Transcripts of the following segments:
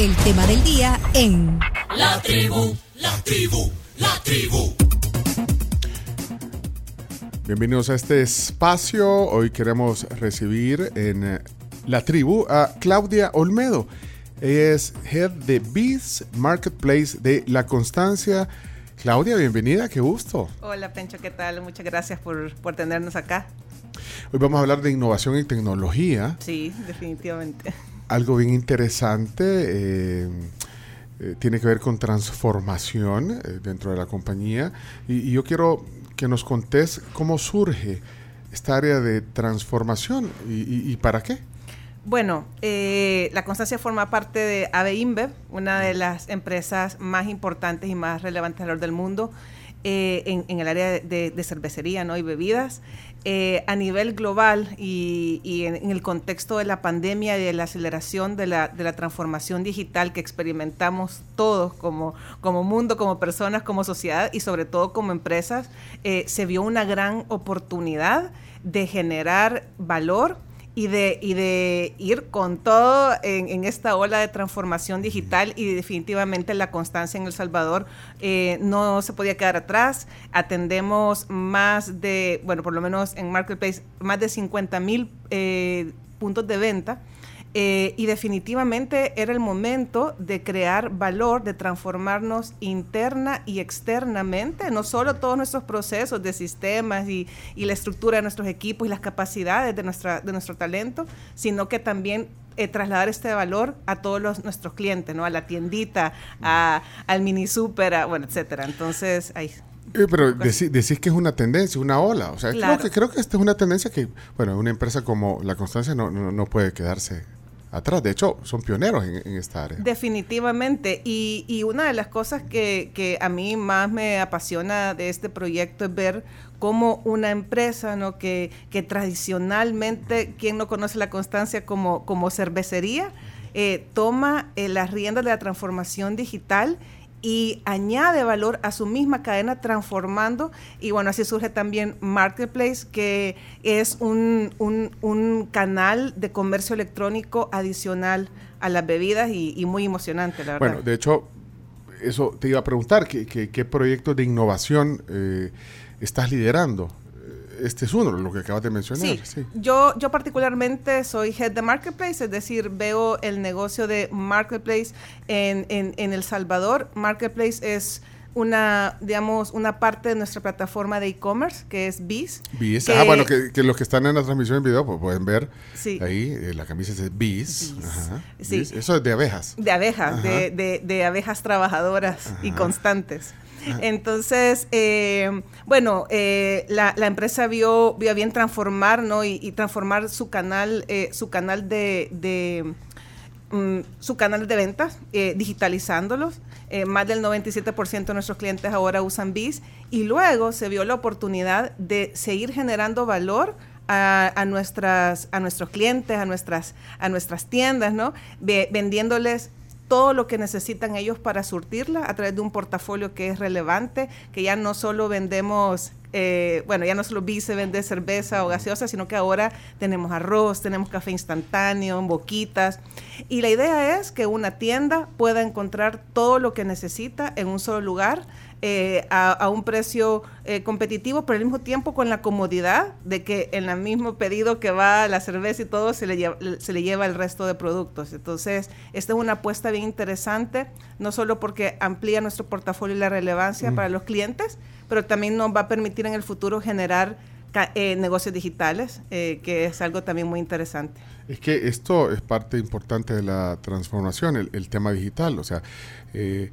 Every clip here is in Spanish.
el tema del día en La tribu, la tribu, la tribu. Bienvenidos a este espacio. Hoy queremos recibir en eh, la tribu a Claudia Olmedo. Ella es Head de Beats Marketplace de La Constancia. Claudia, bienvenida, qué gusto. Hola Pencho, ¿qué tal? Muchas gracias por, por tenernos acá. Hoy vamos a hablar de innovación y tecnología. Sí, definitivamente. Algo bien interesante. eh, eh, tiene que ver con transformación eh, dentro de la compañía. Y, y yo quiero que nos contés cómo surge esta área de transformación y, y- y para qué. Bueno, eh, la Constancia forma parte de AVE InBev, una de las empresas más importantes y más relevantes alrededor del mundo eh, en, en el área de, de- cervecería ¿no? y bebidas. Eh, a nivel global y, y en, en el contexto de la pandemia y de la aceleración de la, de la transformación digital que experimentamos todos como, como mundo, como personas, como sociedad y sobre todo como empresas, eh, se vio una gran oportunidad de generar valor y de, y de ir con todo en, en esta ola de transformación digital y definitivamente la constancia en El Salvador eh, no se podía quedar atrás. Atendemos más de, bueno, por lo menos en Marketplace, más de 50 mil eh, puntos de venta. Eh, y definitivamente era el momento de crear valor, de transformarnos interna y externamente, no solo todos nuestros procesos de sistemas y, y la estructura de nuestros equipos y las capacidades de, nuestra, de nuestro talento, sino que también eh, trasladar este valor a todos los, nuestros clientes, ¿no? a la tiendita, a- al mini super, a- bueno, etcétera. Entonces, ahí. Eh, pero decí- decís que es una tendencia, una ola. O sea, Claro. creo, que, creo que esta es una tendencia que, bueno, una empresa como La Constancia no, no, no puede quedarse atrás. De hecho, son pioneros en, esta área. Definitivamente. Y, y una de las cosas que, que a mí más me apasiona de este proyecto es ver cómo una empresa, ¿no? que, que tradicionalmente, quien no conoce la constancia como, como cervecería, eh, toma eh, las riendas de la transformación digital y añade valor a su misma cadena transformando y bueno, así surge también Marketplace, que es un, un- un canal de comercio electrónico adicional a las bebidas y, y muy emocionante, la verdad. Bueno, de hecho, eso te iba a preguntar, ¿qué, qué, qué proyectos de innovación eh, estás liderando? Este es uno, lo que acabas de mencionar. Sí, sí. Yo, yo particularmente soy head de Marketplace, es decir, veo el negocio de Marketplace en, en, en El Salvador. Marketplace es una, digamos, una parte de nuestra plataforma de e-commerce, que es. Bis. que- Ah, bueno, que, que los que están en la transmisión en video pues, pueden ver Sí. ahí, eh, la camisa es Bis. Bis. Ajá, Sí. Eso es de abejas. De abejas, de, de- de abejas trabajadoras y constantes. Entonces, eh, bueno, eh, la, empresa vio, vio bien transformar, ¿no? Y, transformar su canal, eh, su canal de, de, mm, su canal de ventas, digitalizándolos. Más del 97% de nuestros clientes ahora usan BIS. Y luego se vio la oportunidad de seguir generando valor a, nuestras, a nuestros clientes, a nuestras, a nuestras tiendas, ¿no? Ve- vendiéndoles todo lo que necesitan ellos para surtirla a través de un portafolio que es relevante, que ya no solo vendemos, eh, bueno, ya no solo vi se vende cerveza o gaseosa, sino que ahora tenemos arroz, tenemos café instantáneo, boquitas. Y la idea es que una tienda pueda encontrar todo lo que necesita en un solo lugar. Eh, a, a un precio eh, competitivo, pero al mismo tiempo con la comodidad de que en el mismo pedido que va la cerveza y todo se le lleva, se le lleva el resto de productos. Entonces, esta es una apuesta bien interesante, no solo porque amplía nuestro portafolio y la relevancia para los clientes, pero también nos va a permitir en el futuro generar eh, negocios digitales, eh, que es algo también muy interesante. Es que esto es parte importante de la transformación, el, el tema digital. O sea, eh,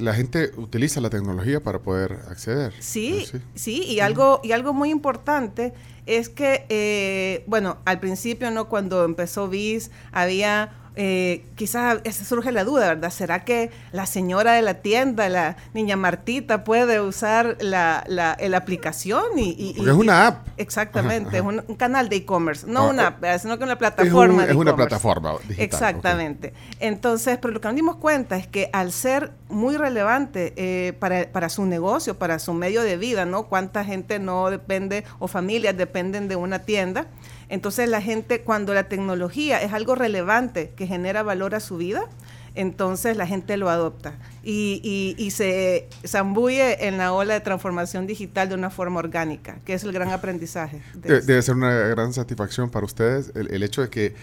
la gente utiliza la tecnología para poder acceder. Sí, ¿no? sí, y algo, y algo muy importante es que, eh, bueno, al principio, ¿no? Cuando empezó BIS, había eh, quizás surge la duda, ¿verdad? ¿Será que la señora de la tienda, la niña Martita, puede usar la, la, la aplicación? Y, y- Porque y- es una app. Exactamente, Ajá, ajá. es un, un canal de e-commerce, no Ah, una app, sino que una Es, un- plataforma de es una plataforma digital. Exactamente. Entonces, pero lo que nos dimos cuenta es que al ser muy relevante eh, para, para su negocio, para su medio de vida, ¿no? Cuánta gente no depende o familias dependen de una tienda. Entonces la gente, cuando la tecnología es algo relevante que genera valor a su vida, entonces la gente lo adopta y, y, se zambulle en la ola de transformación digital de una forma orgánica, que es el gran aprendizaje. debe ser una gran satisfacción para ustedes el, hecho de que,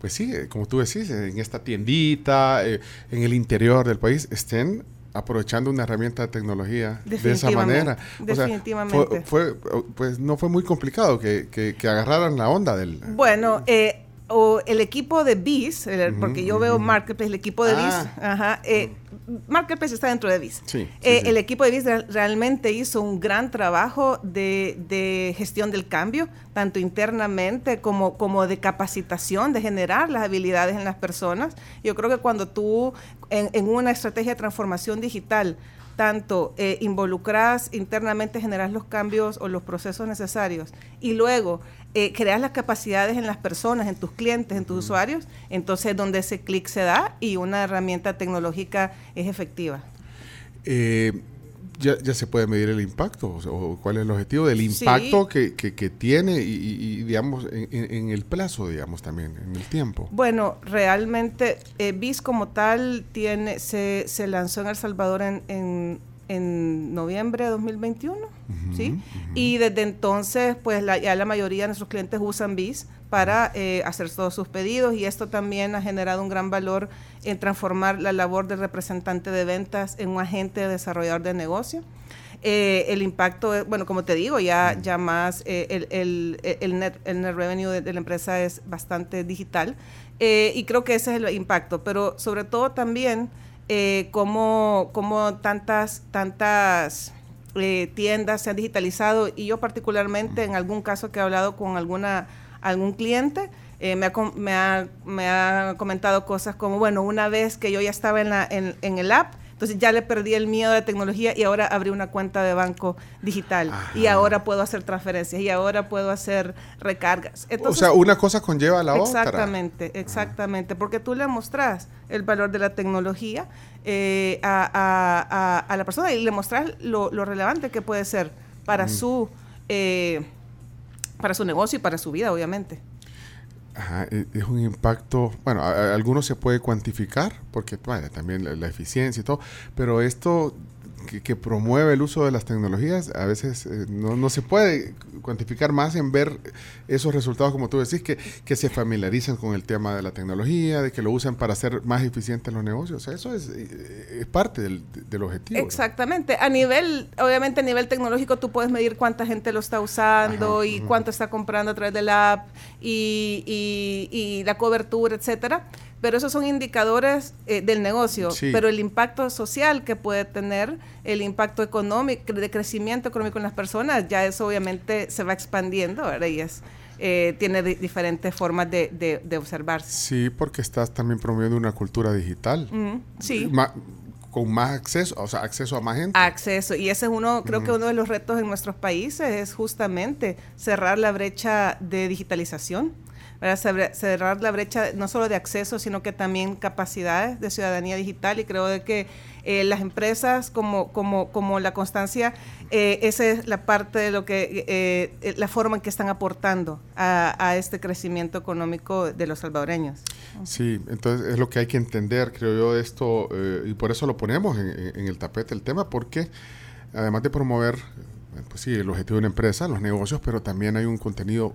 pues sí, como tú decís, en esta tiendita, eh, en el interior del país, estén aprovechando una herramienta de tecnología de esa manera. Definitivamente. fue, pues no fue muy complicado que, que, que agarraran la onda del... Bueno, eh, o el equipo de BIS, porque yo veo Marketplace, el equipo de BIS, ah. ajá, eh, Marketplace está dentro de BIS. Eh, el equipo de BIS realmente hizo un gran trabajo de, gestión del cambio, tanto internamente como, como de capacitación, de generar las habilidades en las personas. Yo creo que cuando tú en, en una estrategia de transformación digital tanto eh, involucras internamente, generas los cambios o los procesos necesarios y luego eh, creas las capacidades en las personas, en tus clientes, en tus usuarios, entonces donde ese clic se da y una herramienta tecnológica es efectiva. Eh, ya, ya, se puede medir el impacto o, cuál es el objetivo del impacto que, que, tiene y, digamos en, el plazo digamos también en el tiempo. Bueno realmente eh, BIS como tal tiene se, se lanzó en El Salvador en, en, en noviembre de 2021 sí y desde entonces pues ya la mayoría de nuestros clientes usan BIS para eh, hacer todos sus pedidos y esto también ha generado un gran valor en transformar la labor del representante de ventas en un agente desarrollador de negocio. Eh, el impacto, bueno, como te digo, ya, ya más eh, el, el, el, net, el net revenue de, la empresa es bastante digital y creo que ese es el impacto, pero sobre todo también como, como tantas, tantas tiendas se han digitalizado. Y yo particularmente en algún caso que he hablado con alguna algún cliente, eh, me, ha, me, ha, me, ha, comentado cosas como, bueno, una vez que yo ya estaba en, la, en el app, entonces ya le perdí el miedo a la tecnología y ahora abrí una cuenta de banco digital y ahora puedo hacer transferencias y ahora puedo hacer recargas. o sea, una cosa conlleva a la otra. Exactamente, exactamente, porque tú le mostras el valor de la tecnología eh, a, a, a, la persona y le mostras lo, lo relevante que puede ser para su... Eh, para su negocio y para su vida, obviamente. Ajá, e, es un impacto, bueno, algunos se puede cuantificar, porque bueno, también la, eficiencia y todo, pero esto que, promueve el uso de las tecnologías, a veces eh, no, se puede cuantificar más en ver esos resultados, como tú decís, que, que se familiarizan con el tema de la tecnología, de que lo usan para hacer más eficientes los negocios. eso es, eh, es parte del, del, objetivo. Exactamente. A nivel, obviamente a nivel tecnológico, tú puedes medir cuánta gente lo está usando y cuánto está comprando a través de la app y, y, y la cobertura, etcétera pero esos son indicadores eh, del negocio, pero el impacto social que puede tener, el impacto económico, de crecimiento económico en las personas, ya eso obviamente se va expandiendo, ¿verdad? Y es, eh, tiene diferentes formas de, de, observarse. Sí, porque estás también promoviendo una cultura digital. sí. con más acceso, o sea, acceso a más gente. Acceso, y ese es uno, creo que uno de los retos en nuestros países es justamente cerrar la brecha de digitalización cerrar la brecha no solo de acceso, sino que también capacidades de ciudadanía digital y creo de que eh, las empresas como, como, como la constancia, eh, esa es la parte de lo que, eh, la forma en que están aportando a, este crecimiento económico de los salvadoreños. Sí, entonces es lo que hay que entender, creo yo, esto, y por eso lo ponemos en, en el tapete el tema, porque además de promover pues sí, el objetivo de una empresa, los negocios, pero también hay un contenido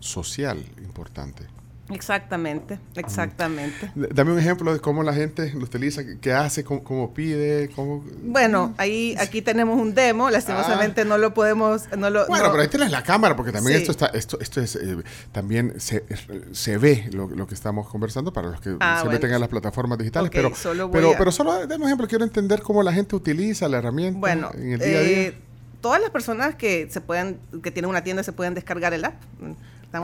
social importante. Exactamente, exactamente. Dame un ejemplo de cómo la gente lo utiliza, qué hace, cómo, pide, cómo... Bueno, ahí aquí tenemos un demo, lastimosamente ah. no lo podemos... No lo, bueno, pero ahí tienes la cámara, porque también esto está, esto, esto es, eh, también se, se ve lo, que estamos conversando para los que ah, se meten a las plataformas digitales, pero, pero, pero solo dame un ejemplo, quiero entender cómo la gente utiliza la herramienta en el día a día. Eh, todas las personas que se pueden, que tienen una tienda se pueden descargar el app.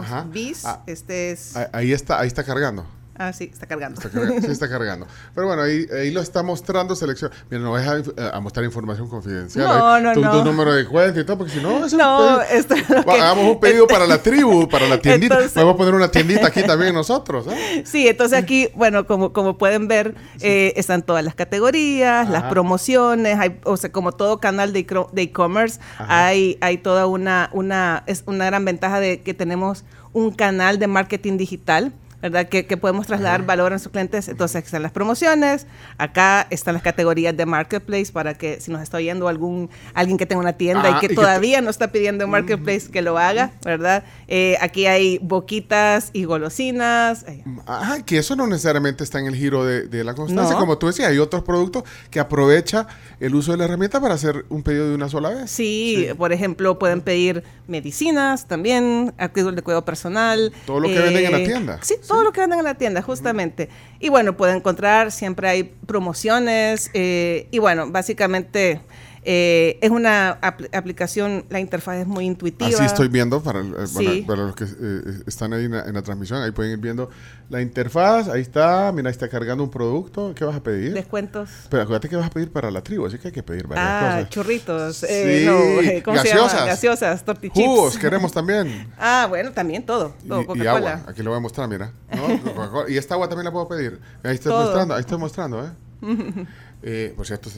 Estamos bis, ah, este es... Ahí está, ahí está cargando. Ah, sí, está cargando. sí, está cargando. Pero bueno, ahí, ahí lo está mostrando selección. Mira, no vas a, mostrar información confidencial. No, no, tu, no. Tu número de cuenta y todo, porque si no... Es no, esto es Hagamos un pedido para la tribu, para la tiendita. Vamos a poner una tiendita aquí también nosotros. ¿eh? Sí, entonces aquí, bueno, como, como pueden ver, eh, están todas las categorías, las promociones, hay, o sea, como todo canal de e-commerce, hay, hay toda una, una, es una gran ventaja de que tenemos un canal de marketing digital ¿verdad? Que, que podemos trasladar valor a sus clientes. Entonces, aquí están las promociones, acá están las categorías de marketplace para que si nos está oyendo algún alguien que tenga una tienda Ah, y que y que todavía no está pidiendo en marketplace que lo haga, ¿verdad? Eh, aquí hay boquitas y golosinas. eh, Ajá, que eso no necesariamente está en el giro de, de la constancia. No. Como tú decías, hay otros productos que aprovecha el uso de la herramienta para hacer un pedido de una sola vez. Sí, por ejemplo, pueden pedir medicinas también, artículos de cuidado personal. Todo lo que venden en la tienda. Sí, todo lo que venden en la tienda, justamente. Y bueno, pueden encontrar, siempre hay promociones. eh, y bueno, básicamente eh, es una apl- aplicación, la interfaz es muy intuitiva. Así estoy viendo para, el- eh, Sí. para, para los que eh, están ahí en la, en la transmisión. Ahí pueden ir viendo la interfaz. Ahí está. Mira, ahí está cargando un producto. ¿Qué vas a pedir? Descuentos. Pero acuérdate que vas a pedir para la tribu, así que hay que pedir varias Ah, cosas. churritos. eh, Sí, no, eh, ¿Cómo se gaseosas. llama? Gaseosas, tortichips. Jugos, queremos también. Ah, bueno, también todo. todo Y- y, agua, aquí lo voy a mostrar, mira. ¿no? Y esta agua también la puedo pedir. Ahí estoy Todo. mostrando, ahí estoy mostrando, ¿eh? Eh, por cierto,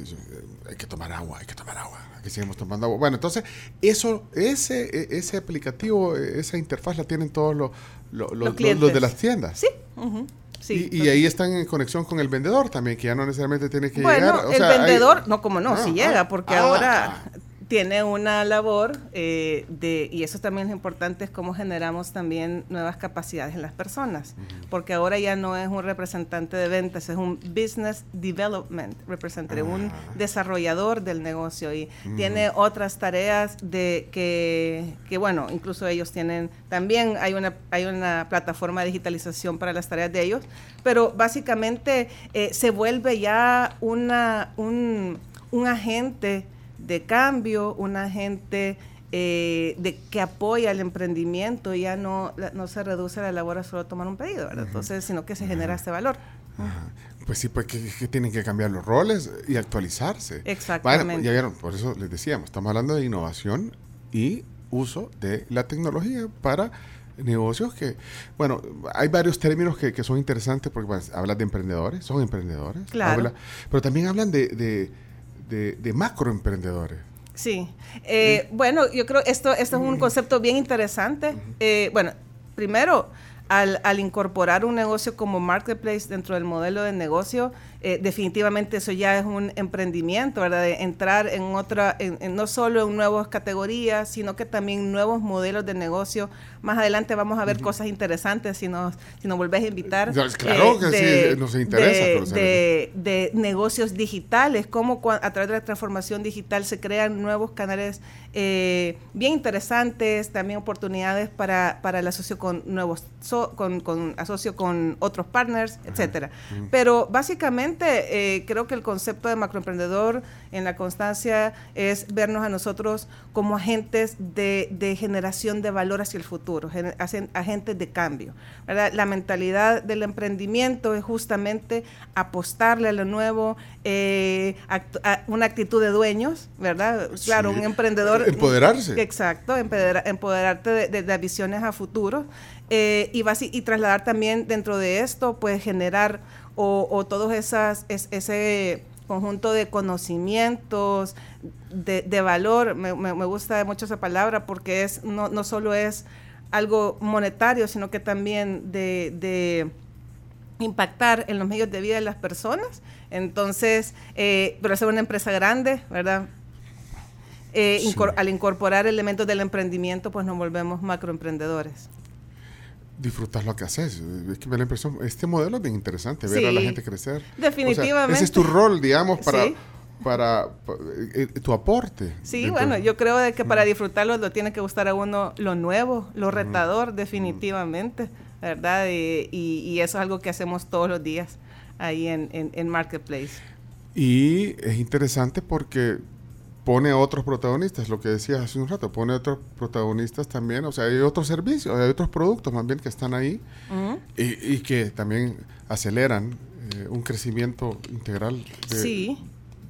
hay que tomar agua, hay que tomar agua. Aquí seguimos tomando agua. Bueno, entonces, eso, ese, e- ese aplicativo, eh, esa interfaz la tienen todos los, los, los- los- de las tiendas. Sí. ujú, sí. y, y ahí están en conexión con el vendedor también, que ya no necesariamente tiene que Bueno, llegar. o el sea, hay- vendedor, no, como no, Ah, si ah, llega, porque ah. ahora tiene una labor eh, de, y eso también es importante, es cómo generamos también nuevas capacidades en las personas, porque ahora ya no es un representante de ventas, es un business development representative, un Ah. desarrollador del negocio. Y tiene otras tareas de que, que, bueno, incluso ellos tienen, también hay una, hay una plataforma de digitalización para las tareas de ellos, pero básicamente eh, se vuelve ya una, un, un agente de cambio, un agente eh, de que apoya el emprendimiento, ya no, no se reduce la labor a solo tomar un pedido, ¿verdad? Entonces, sino que se genera este valor. Ajá. Pues sí, pues que, que tienen que cambiar los roles y actualizarse. Exactamente. Bueno, ya vieron, por eso les decíamos, estamos hablando de innovación y uso de la tecnología para negocios que, bueno, hay varios términos que, que son interesantes porque pues, hablas de emprendedores, son emprendedores, Claro. habla- pero también hablan de, de, de, de macroemprendedores. Sí. Eh, Bueno, yo creo esto esto es un concepto bien interesante. Eh, bueno, primero, al, al incorporar un negocio como marketplace dentro del modelo de negocio, eh, definitivamente eso ya es un emprendimiento, ¿verdad? De entrar en otra, en, en no solo en nuevas categorías, sino que también nuevos modelos de negocio. Más adelante vamos a ver cosas interesantes si nos, si nos volvés a invitar. eh, claro que sí, nos interesa de- de- de negocios digitales, cómo a través de la transformación digital se crean nuevos canales eh, bien interesantes, también oportunidades para, para el asocio con nuevos, so- con, con asocio con otros partners, etcétera. Pero básicamente eh, creo que el concepto de macroemprendedor en la constancia es vernos a nosotros como agentes de, de generación de valor hacia el futuro, gener- agentes de cambio. ¿verdad? La mentalidad del emprendimiento es justamente apostarle a lo nuevo, eh, act- a- una actitud de dueños, ¿verdad? Claro, Sí. un emprendedor. Empoderarse. Exacto, empodera- empoderarte de, visiones a futuro eh, y, y trasladar también dentro de esto, pues generar o, o todos esas, es- ese conjunto de conocimientos, de, de valor, me, me- me gusta mucho esa palabra porque es no, no solo es algo monetario, sino que también de, de impactar en los medios de vida de las personas. Entonces, eh, pero ser una empresa grande, ¿verdad? Eh, Sí. incor- al incorporar elementos del emprendimiento, pues nos volvemos macroemprendedores. Disfrutas lo que haces. Es que me da la impresión, este modelo es bien interesante, ver a la gente crecer. O sea, Definitivamente. ese es tu rol, digamos, para, Sí. para, pa- eh, eh, tu aporte. Sí, bueno, yo creo de que para disfrutarlo lo tiene que gustar a uno lo nuevo, lo retador, definitivamente, ¿verdad? Y, y- y eso es algo que hacemos todos los días ahí en, en- en Marketplace. Y es interesante porque pone otros protagonistas, lo que decías hace un rato, pone otros protagonistas también, o sea, hay otros servicios, hay otros productos más bien que están ahí y, y que también aceleran eh, un crecimiento integral de, Sí.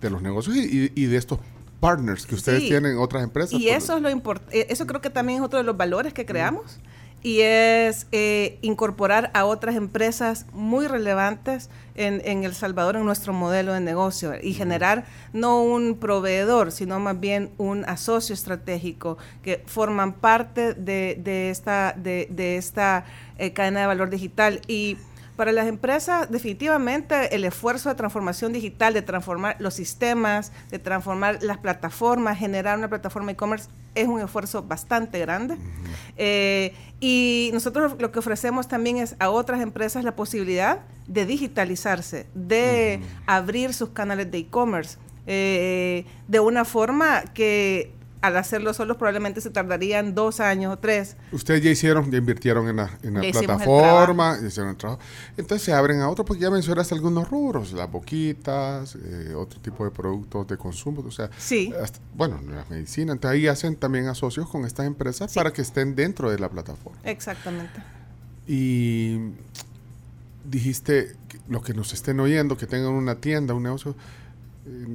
de los negocios y, y- y de estos partners que ustedes Sí. tienen en otras empresas. Y eso es lo importante, eso creo que también es otro de los valores que creamos. Y es eh, incorporar a otras empresas muy relevantes en, en, El Salvador en nuestro modelo de negocio y generar no un proveedor, sino más bien un asocio estratégico que forman parte de, de esta, de, de esta eh, cadena de valor digital. Y para las empresas, definitivamente el esfuerzo de transformación digital, de transformar los sistemas, de transformar las plataformas, generar una plataforma e-commerce, es un esfuerzo bastante grande. eh, y nosotros lo que ofrecemos también es a otras empresas la posibilidad de digitalizarse, de abrir sus canales de e-commerce. Eh, de una forma que al hacerlo solos probablemente se tardarían dos años o tres. Ustedes ya hicieron, ya invirtieron en la, en la plataforma, hicieron el trabajo. Entonces se abren a otros, porque ya mencionaste algunos rubros, las boquitas, eh, otro tipo de productos de consumo, o sea, sí. hasta, bueno, la medicina. Entonces ahí hacen también asocios con estas empresas sí. para que estén dentro de la plataforma. Exactamente. Y dijiste, los que nos estén oyendo, que tengan una tienda, un negocio, eh,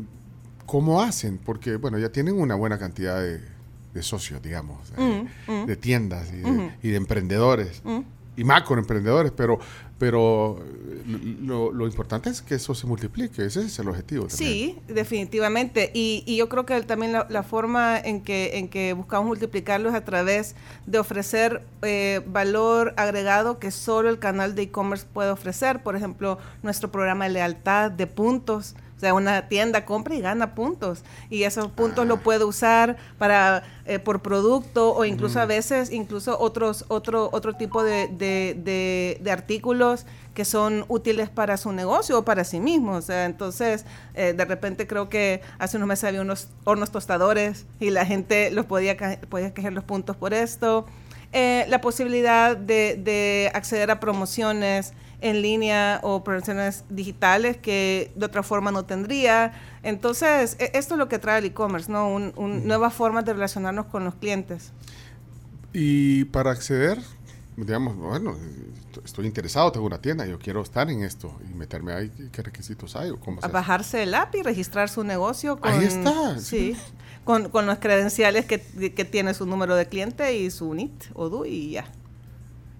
¿cómo hacen? Porque, bueno, ya tienen una buena cantidad de, de socios, digamos, mm, eh, mm. de tiendas y de, mm. y de emprendedores. Y macroemprendedores, pero, pero lo, lo, importante es que eso se multiplique, ese es el objetivo. También. Sí, definitivamente. Y, y, yo creo que también la, la, forma en que, en que buscamos multiplicarlo es a través de ofrecer eh, valor agregado que solo el canal de e-commerce puede ofrecer. Por ejemplo, nuestro programa de lealtad, de puntos. O sea, una tienda compra y gana puntos. Y esos puntos ah. lo puede usar para eh, por producto o incluso mm. a veces, incluso otros, otro, otro tipo de, de, de, de, artículos que son útiles para su negocio o para sí mismo. O sea, entonces, eh, de repente creo que hace unos meses había unos hornos tostadores y la gente los podía, podía quejar los puntos por esto. Eh, la posibilidad de, de acceder a promociones en línea o promociones digitales que de otra forma no tendría. Entonces, esto es lo que trae el e-commerce, ¿no? Un, un, nuevas formas de relacionarnos con los clientes. Y para acceder, digamos, bueno, estoy interesado, tengo una tienda, yo quiero estar en esto y meterme ahí, ¿qué requisitos hay? O cómo a bajarse el app y registrar su negocio. Con, ahí está. Sí, con, con, los credenciales que, que, tiene su número de cliente y su NIT o DUI y ya.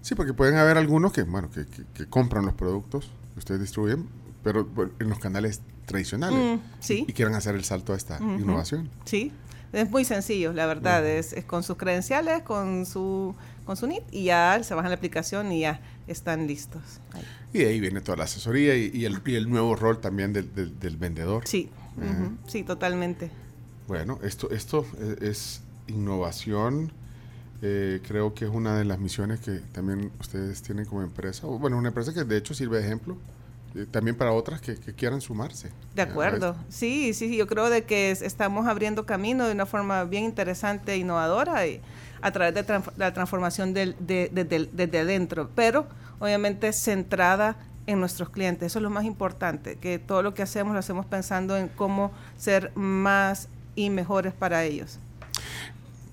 Sí, porque pueden haber algunos que, bueno, que, que, que compran los productos que ustedes distribuyen, pero bueno, en los canales tradicionales mm, sí. y, y, quieran hacer el salto a esta uh -huh. innovación. Sí, es muy sencillo, la verdad, uh -huh. es, es, con sus credenciales, con su, con su NIT y ya se bajan la aplicación y ya están listos. Ahí. Y de ahí viene toda la asesoría y, y, el, y el, nuevo rol también del, del, del vendedor. Sí, uh -huh. sí, totalmente. Bueno, esto, esto es, es innovación eh, creo que es una de las misiones que también ustedes tienen como empresa. O, bueno, una empresa que de hecho sirve de ejemplo eh, también para otras que, que, quieran sumarse. De acuerdo. Sí, sí, yo creo de que es, estamos abriendo camino de una forma bien interesante e innovadora y a través de trans la transformación del, de, de, de, desde adentro, pero obviamente centrada en nuestros clientes. Eso es lo más importante, que todo lo que hacemos lo hacemos pensando en cómo ser más y mejores para ellos.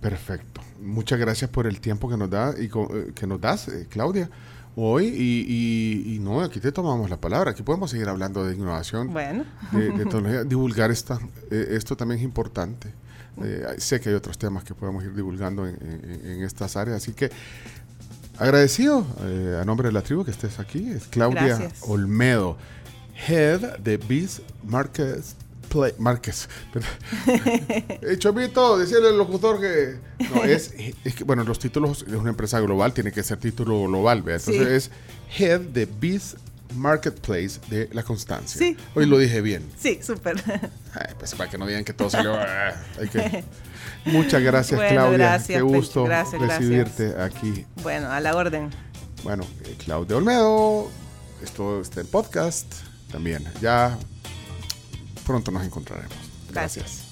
Perfecto. Muchas gracias por el tiempo que nos da y eh, que nos das, eh, Claudia, hoy. Y, y, y, no, aquí te tomamos la palabra. Aquí podemos seguir hablando de innovación, bueno. de, de tecnología. Divulgar esta, eh, esto también es importante. Eh, sé que hay otros temas que podemos ir divulgando en, en, en estas áreas. Así que agradecido eh, a nombre de la tribu que estés aquí. Es Claudia gracias. Olmedo, Head de Biz Markets Play, Márquez. Chomito, decirle al locutor que. No, es, es, que, bueno, los títulos es una empresa global, tiene que ser título global, ¿ve? Entonces sí. es Head de Biz Marketplace de La Constancia. Sí. Hoy lo dije bien. Sí, súper. Pues para que no digan que todo salió. Ah, hay que... Muchas gracias, bueno, Claudia. Gracias, Qué gusto gracias, recibirte gracias. aquí. Bueno, a la orden. Bueno, eh, Claudia Olmedo, esto está en podcast también. Ya pronto nos encontraremos. Gracias. Gracias.